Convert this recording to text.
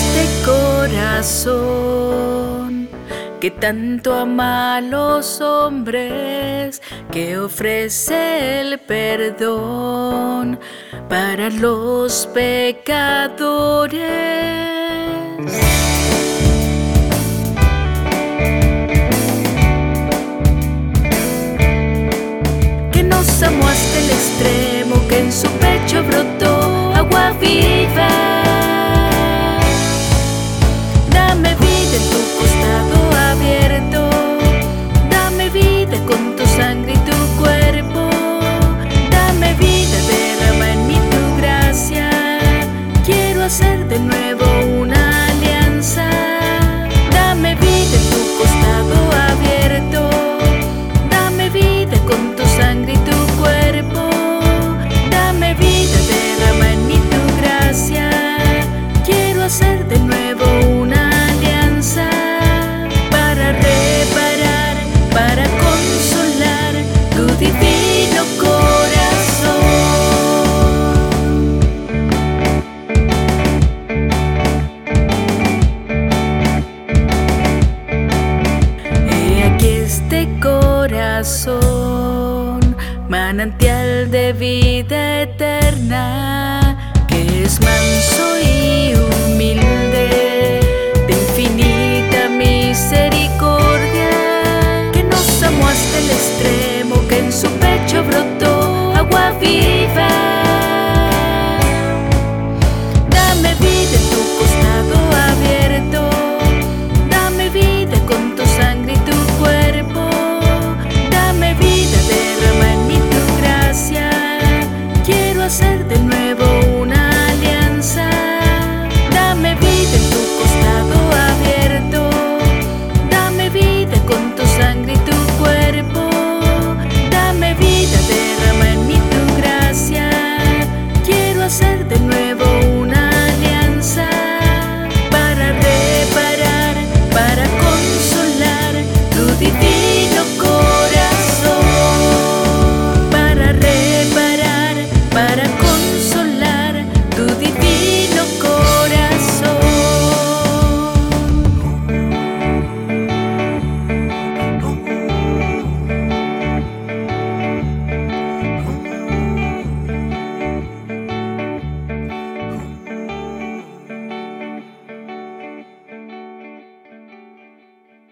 este corazón que tanto ama a los hombres, que ofrece el perdón para los pecadores. Que nos amó hasta el extremo, que en su pecho brotó agua viva. 却不 corazón, manantial de vida eterna, que es manso y humilde, de infinita misericordia, que nos amó hasta el estrés.